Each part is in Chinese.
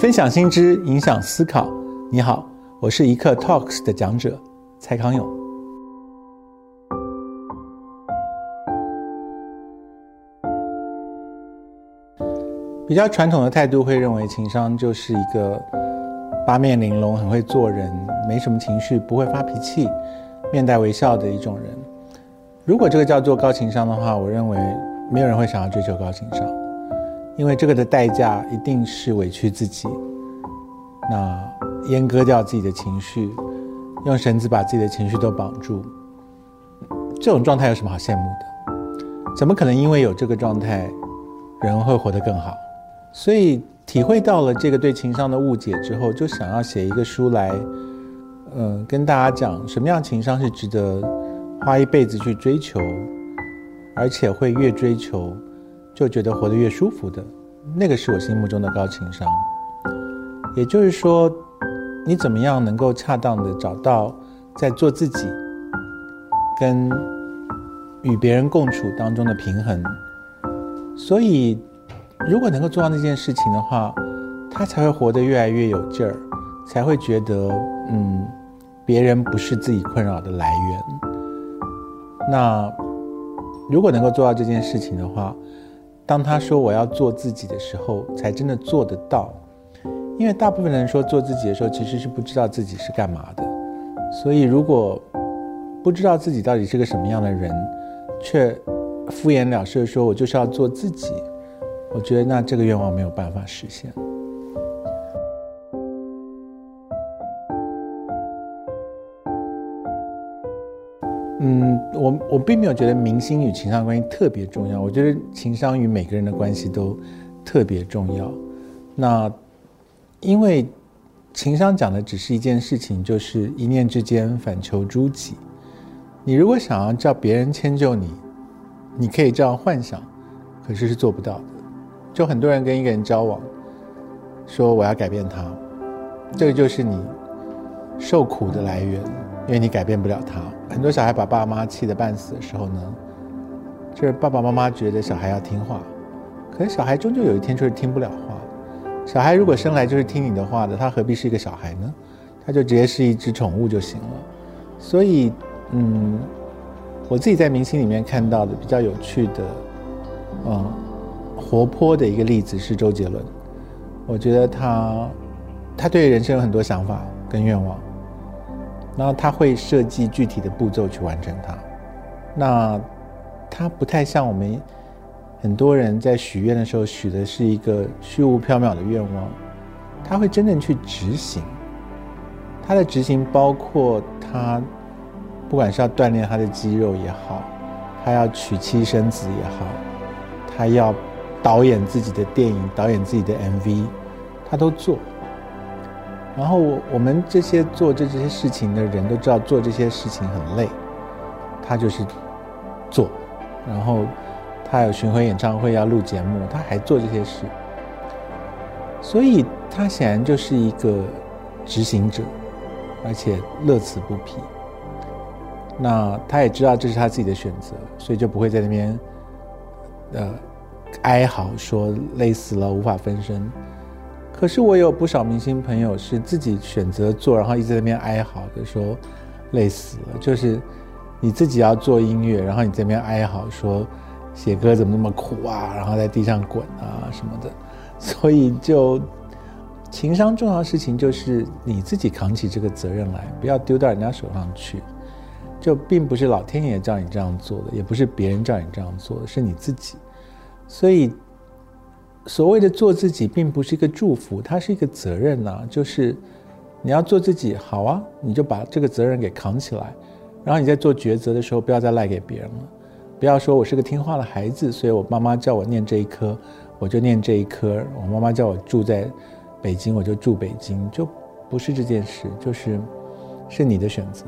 分享新知，影响思考。你好，我是一刻 Talks 的讲者蔡康永。比较传统的态度会认为情商就是一个八面玲珑、很会做人、没什么情绪、不会发脾气、面带微笑的一种人。如果这个叫做高情商的话，我认为没有人会想要追求高情商，因为这个的代价一定是委屈自己，那阉割掉自己的情绪，用绳子把自己的情绪都绑住。这种状态有什么好羡慕的？怎么可能因为有这个状态，人会活得更好？所以体会到了这个对情商的误解之后，就想要写一个书来，嗯，跟大家讲什么样情商是值得花一辈子去追求，而且会越追求就觉得活得越舒服的，那个是我心目中的高情商。也就是说，你怎么样能够恰当的找到在做自己跟与别人共处当中的平衡，所以。如果能够做到那件事情的话，他才会活得越来越有劲儿，才会觉得，嗯，别人不是自己困扰的来源。那如果能够做到这件事情的话，当他说我要做自己的时候，才真的做得到。因为大部分人说做自己的时候，其实是不知道自己是干嘛的。所以如果不知道自己到底是个什么样的人，却敷衍了事说我就是要做自己。我觉得那这个愿望没有办法实现。嗯，我我并没有觉得明星与情商关系特别重要。我觉得情商与每个人的关系都特别重要。那因为情商讲的只是一件事情，就是一念之间反求诸己。你如果想要叫别人迁就你，你可以这样幻想，可是是做不到的。就很多人跟一个人交往，说我要改变他，这个就是你受苦的来源，因为你改变不了他。很多小孩把爸妈气得半死的时候呢，就是爸爸妈妈觉得小孩要听话，可是小孩终究有一天就是听不了话。小孩如果生来就是听你的话的，他何必是一个小孩呢？他就直接是一只宠物就行了。所以，嗯，我自己在明星里面看到的比较有趣的，嗯。活泼的一个例子是周杰伦，我觉得他，他对人生有很多想法跟愿望，然后他会设计具体的步骤去完成它。那他不太像我们很多人在许愿的时候许的是一个虚无缥缈的愿望，他会真正去执行。他的执行包括他不管是要锻炼他的肌肉也好，他要娶妻生子也好，他要。导演自己的电影，导演自己的 MV，他都做。然后我们这些做这这些事情的人都知道，做这些事情很累。他就是做，然后他有巡回演唱会要录节目，他还做这些事。所以他显然就是一个执行者，而且乐此不疲。那他也知道这是他自己的选择，所以就不会在那边，呃。哀嚎说累死了，无法分身。可是我有不少明星朋友是自己选择做，然后一直在那边哀嚎的说累死了。就是你自己要做音乐，然后你这边哀嚎说写歌怎么那么苦啊，然后在地上滚啊什么的。所以就情商重要的事情就是你自己扛起这个责任来，不要丢到人家手上去。就并不是老天爷叫你这样做的，也不是别人叫你这样做的，是你自己。所以，所谓的做自己，并不是一个祝福，它是一个责任呐。就是你要做自己，好啊，你就把这个责任给扛起来。然后你在做抉择的时候，不要再赖给别人了。不要说我是个听话的孩子，所以我妈妈叫我念这一科，我就念这一科。我妈妈叫我住在北京，我就住北京，就不是这件事，就是是你的选择。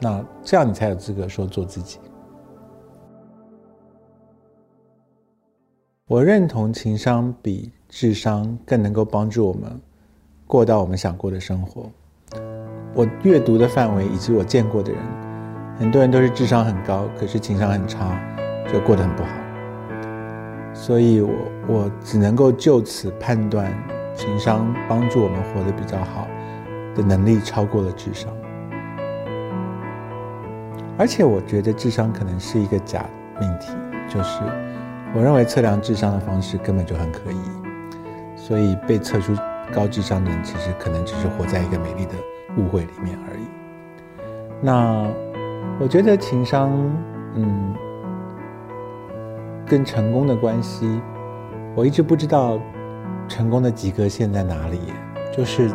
那这样你才有资格说做自己。我认同情商比智商更能够帮助我们过到我们想过的生活。我阅读的范围以及我见过的人，很多人都是智商很高，可是情商很差，就过得很不好。所以我我只能够就此判断情商帮助我们活得比较好的能力超过了智商。而且我觉得智商可能是一个假命题，就是我认为测量智商的方式根本就很可疑，所以被测出高智商的人其实可能只是活在一个美丽的误会里面而已。那我觉得情商，嗯，跟成功的关系，我一直不知道成功的及格线在哪里，就是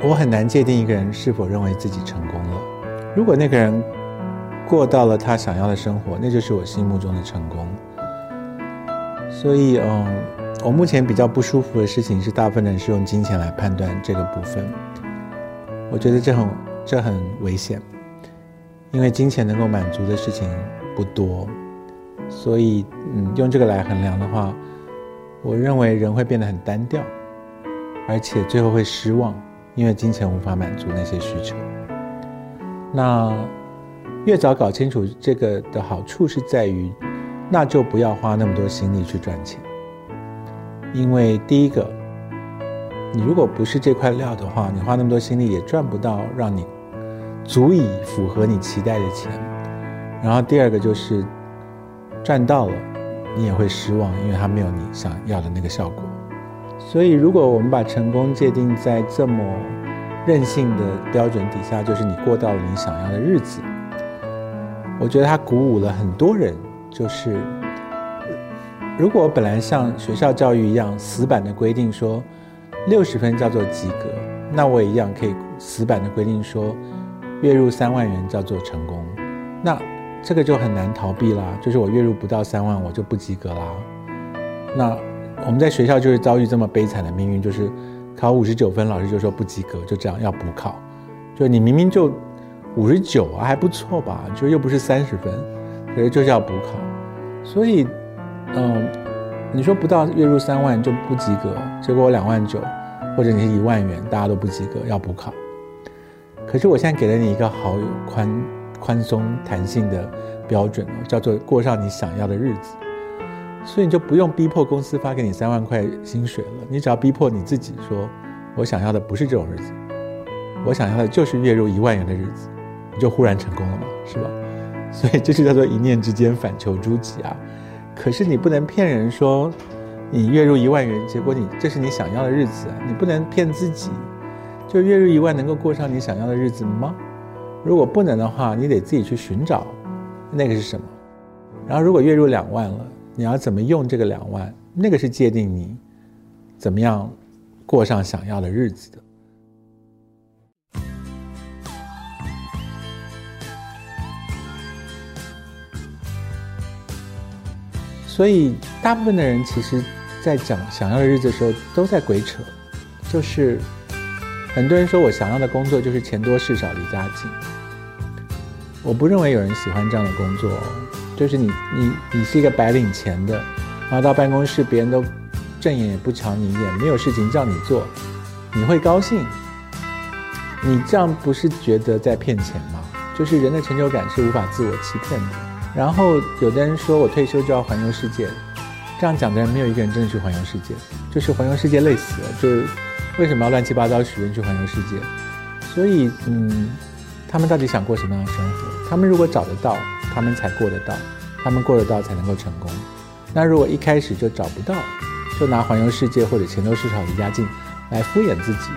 我很难界定一个人是否认为自己成功了。如果那个人，过到了他想要的生活，那就是我心目中的成功。所以，嗯，我目前比较不舒服的事情是，大部分人是用金钱来判断这个部分。我觉得这很这很危险，因为金钱能够满足的事情不多，所以，嗯，用这个来衡量的话，我认为人会变得很单调，而且最后会失望，因为金钱无法满足那些需求。那。越早搞清楚这个的好处是在于，那就不要花那么多心力去赚钱。因为第一个，你如果不是这块料的话，你花那么多心力也赚不到让你足以符合你期待的钱。然后第二个就是赚到了，你也会失望，因为它没有你想要的那个效果。所以，如果我们把成功界定在这么任性的标准底下，就是你过到了你想要的日子。我觉得他鼓舞了很多人，就是如果本来像学校教育一样死板的规定说六十分叫做及格，那我也一样可以死板的规定说月入三万元叫做成功。那这个就很难逃避啦，就是我月入不到三万我就不及格啦。那我们在学校就是遭遇这么悲惨的命运，就是考五十九分，老师就说不及格，就这样要补考，就你明明就。五十九啊，还不错吧？就又不是三十分，可是就是要补考，所以，嗯，你说不到月入三万就不及格，结果我两万九，或者你是一万元，大家都不及格，要补考。可是我现在给了你一个好有宽宽松弹性的标准叫做过上你想要的日子，所以你就不用逼迫公司发给你三万块薪水了，你只要逼迫你自己说，我想要的不是这种日子，我想要的就是月入一万元的日子。你就忽然成功了嘛，是吧？所以这就叫做一念之间反求诸己啊。可是你不能骗人说，你月入一万元，结果你这是你想要的日子，你不能骗自己。就月入一万能够过上你想要的日子吗？如果不能的话，你得自己去寻找，那个是什么？然后如果月入两万了，你要怎么用这个两万？那个是界定你怎么样过上想要的日子的。所以，大部分的人其实，在讲想要的日子的时候，都在鬼扯。就是很多人说我想要的工作就是钱多事少离家近。我不认为有人喜欢这样的工作。就是你你你是一个白领钱的，然后到办公室别人都正眼也不瞧你一眼，没有事情叫你做，你会高兴？你这样不是觉得在骗钱吗？就是人的成就感是无法自我欺骗的。然后有的人说我退休就要环游世界，这样讲的人没有一个人真的去环游世界，就是环游世界累死了。就是为什么要乱七八糟许愿去环游世界？所以嗯，他们到底想过什么样的生活？他们如果找得到，他们才过得到，他们过得到才能够成功。那如果一开始就找不到，就拿环游世界或者钱多事少离家近来敷衍自己，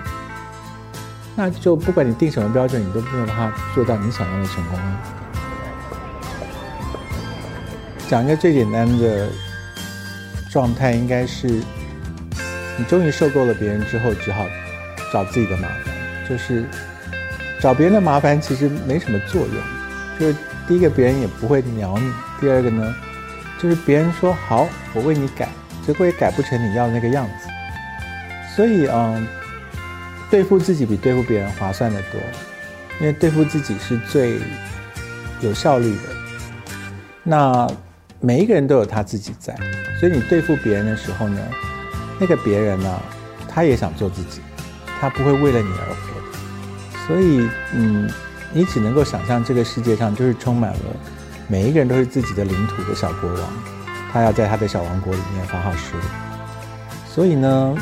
那就不管你定什么标准，你都没有办法做到你想要的成功啊。讲一个最简单的状态，应该是你终于受够了别人之后，只好找自己的麻烦。就是找别人的麻烦，其实没什么作用。就是第一个，别人也不会鸟你；第二个呢，就是别人说好，我为你改，结果也改不成你要的那个样子。所以，嗯，对付自己比对付别人划算的多，因为对付自己是最有效率的。那。每一个人都有他自己在，所以你对付别人的时候呢，那个别人呢，他也想做自己，他不会为了你而活。所以，嗯，你只能够想象这个世界上就是充满了每一个人都是自己的领土的小国王，他要在他的小王国里面发号施令。所以呢，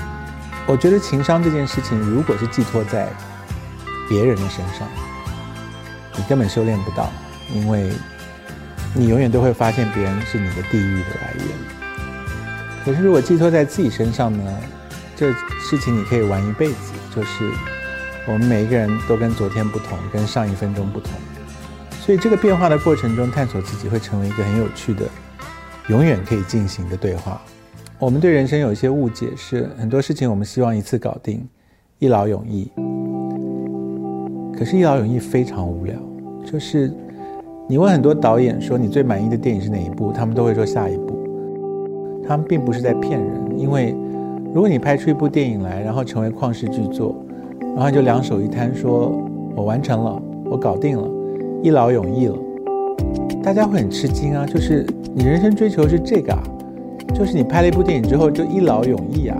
我觉得情商这件事情，如果是寄托在别人的身上，你根本修炼不到，因为你永远都会发现别人是你的地狱的来源。可是如果寄托在自己身上呢？这事情你可以玩一辈子，就是我们每一个人都跟昨天不同，跟上一分钟不同，所以这个变化的过程中，探索自己会成为一个很有趣的、永远可以进行的对话。我们对人生有一些误解，是很多事情我们希望一次搞定，一劳永逸。可是，一劳永逸非常无聊。就是你问很多导演说你最满意的电影是哪一部，他们都会说下一部。他们并不是在骗人，因为如果你拍出一部电影来，然后成为旷世巨作，然后就两手一摊说“我完成了，我搞定了，一劳永逸了”，大家会很吃惊啊！就是你人生追求是这个啊？就是你拍了一部电影之后就一劳永逸啊，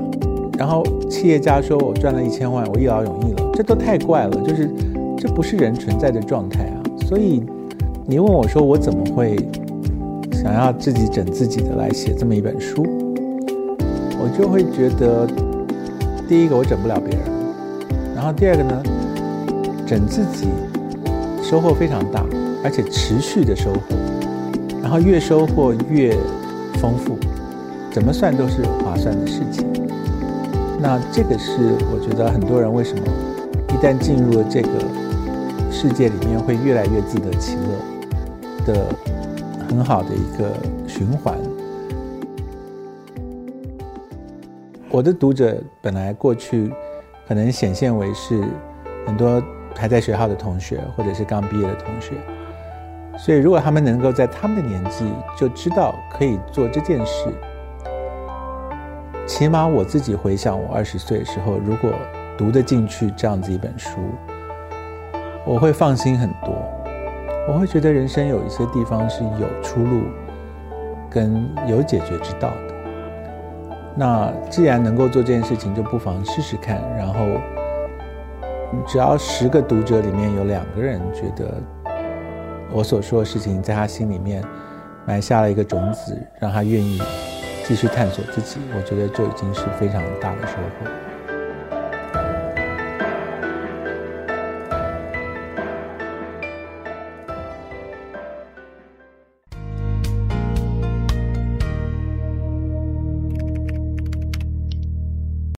然后企业家说我赚了一千万，我一劳永逸了，这都太怪了，就是这不是人存在的状态啊。所以你问我说我怎么会想要自己整自己的来写这么一本书，我就会觉得第一个我整不了别人，然后第二个呢，整自己收获非常大，而且持续的收获，然后越收获越丰富。怎么算都是划算的事情。那这个是我觉得很多人为什么一旦进入了这个世界里面，会越来越自得其乐的很好的一个循环。我的读者本来过去可能显现为是很多还在学校的同学，或者是刚毕业的同学，所以如果他们能够在他们的年纪就知道可以做这件事。起码我自己回想，我二十岁的时候，如果读得进去这样子一本书，我会放心很多。我会觉得人生有一些地方是有出路，跟有解决之道的。那既然能够做这件事情，就不妨试试看。然后，只要十个读者里面有两个人觉得我所说的事情在他心里面埋下了一个种子，让他愿意。继续探索自己，我觉得就已经是非常大的收获。